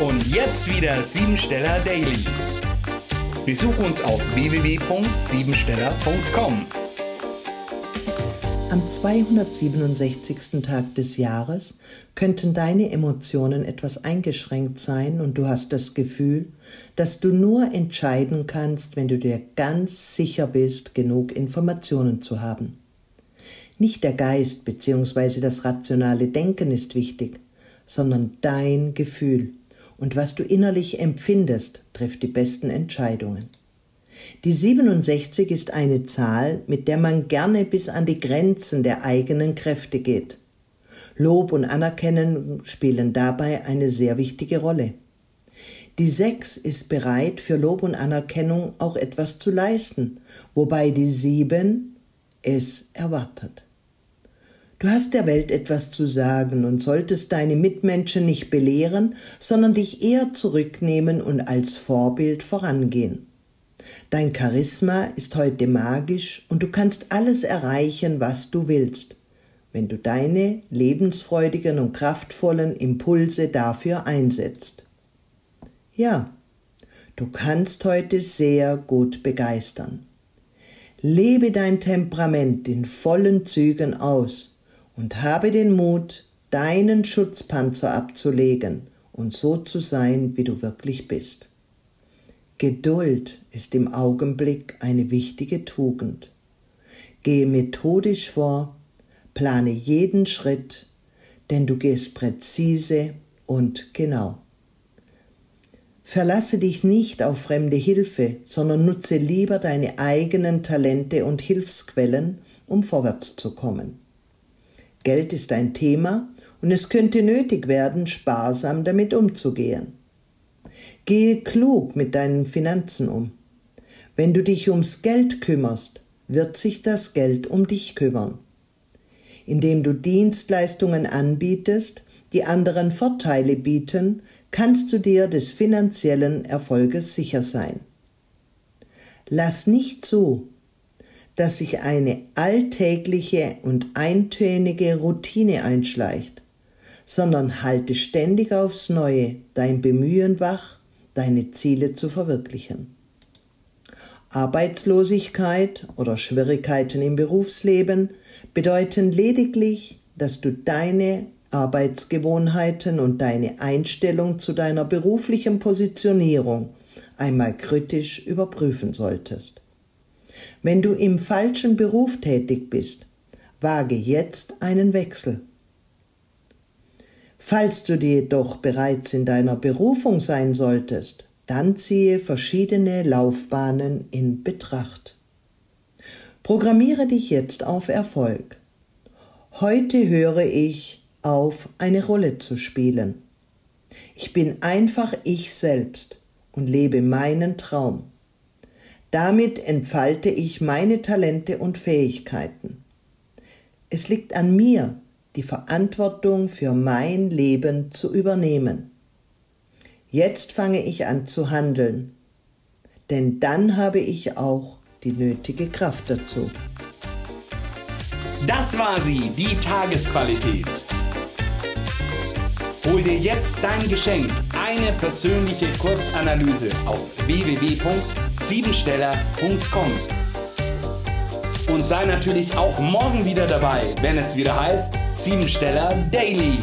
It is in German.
Und jetzt wieder Siebensteller Daily. Besuch uns auf www.siebensteller.com. Am 267. Tag des Jahres könnten deine Emotionen etwas eingeschränkt sein und du hast das Gefühl, dass du nur entscheiden kannst, wenn du dir ganz sicher bist, genug Informationen zu haben. Nicht der Geist bzw. das rationale Denken ist wichtig, sondern dein Gefühl und was du innerlich empfindest, trifft die besten Entscheidungen. Die 67 ist eine Zahl, mit der man gerne bis an die Grenzen der eigenen Kräfte geht. Lob und Anerkennen spielen dabei eine sehr wichtige Rolle. Die 6 ist bereit, für Lob und Anerkennung auch etwas zu leisten, wobei die 7 es erwartet. Du hast der Welt etwas zu sagen und solltest deine Mitmenschen nicht belehren, sondern dich eher zurücknehmen und als Vorbild vorangehen. Dein Charisma ist heute magisch und du kannst alles erreichen, was du willst, wenn du deine lebensfreudigen und kraftvollen Impulse dafür einsetzt. Ja, du kannst heute sehr gut begeistern. Lebe dein Temperament in vollen Zügen aus und habe den Mut, deinen Schutzpanzer abzulegen und so zu sein, wie du wirklich bist. Geduld ist im Augenblick eine wichtige Tugend. Gehe methodisch vor, plane jeden Schritt, denn du gehst präzise und genau. Verlasse dich nicht auf fremde Hilfe, sondern nutze lieber deine eigenen Talente und Hilfsquellen, um vorwärts zu kommen. Geld ist ein Thema und es könnte nötig werden, sparsam damit umzugehen. Gehe klug mit deinen Finanzen um. Wenn du dich ums Geld kümmerst, wird sich das Geld um dich kümmern. Indem du Dienstleistungen anbietest, die anderen Vorteile bieten, kannst du dir des finanziellen Erfolges sicher sein. Lass nicht zu, dass sich eine alltägliche und eintönige Routine einschleicht, sondern halte ständig aufs Neue dein Bemühen wach, deine Ziele zu verwirklichen. Arbeitslosigkeit oder Schwierigkeiten im Berufsleben bedeuten lediglich, dass du deine Arbeitsgewohnheiten und deine Einstellung zu deiner beruflichen Positionierung einmal kritisch überprüfen solltest. Wenn du im falschen Beruf tätig bist, wage jetzt einen Wechsel. Falls du jedoch bereits in deiner Berufung sein solltest, dann ziehe verschiedene Laufbahnen in Betracht. Programmiere dich jetzt auf Erfolg. Heute höre ich auf, eine Rolle zu spielen. Ich bin einfach ich selbst und lebe meinen Traum. Damit entfalte ich meine Talente und Fähigkeiten. Es liegt an mir, die Verantwortung für mein Leben zu übernehmen. Jetzt fange ich an zu handeln, denn dann habe ich auch die nötige Kraft dazu. Das war sie, die Tagesqualität. Hol dir jetzt dein Geschenk, eine persönliche Kurzanalyse auf www.siebensteller.com. Und sei natürlich auch morgen wieder dabei, wenn es wieder heißt Siebensteller Daily.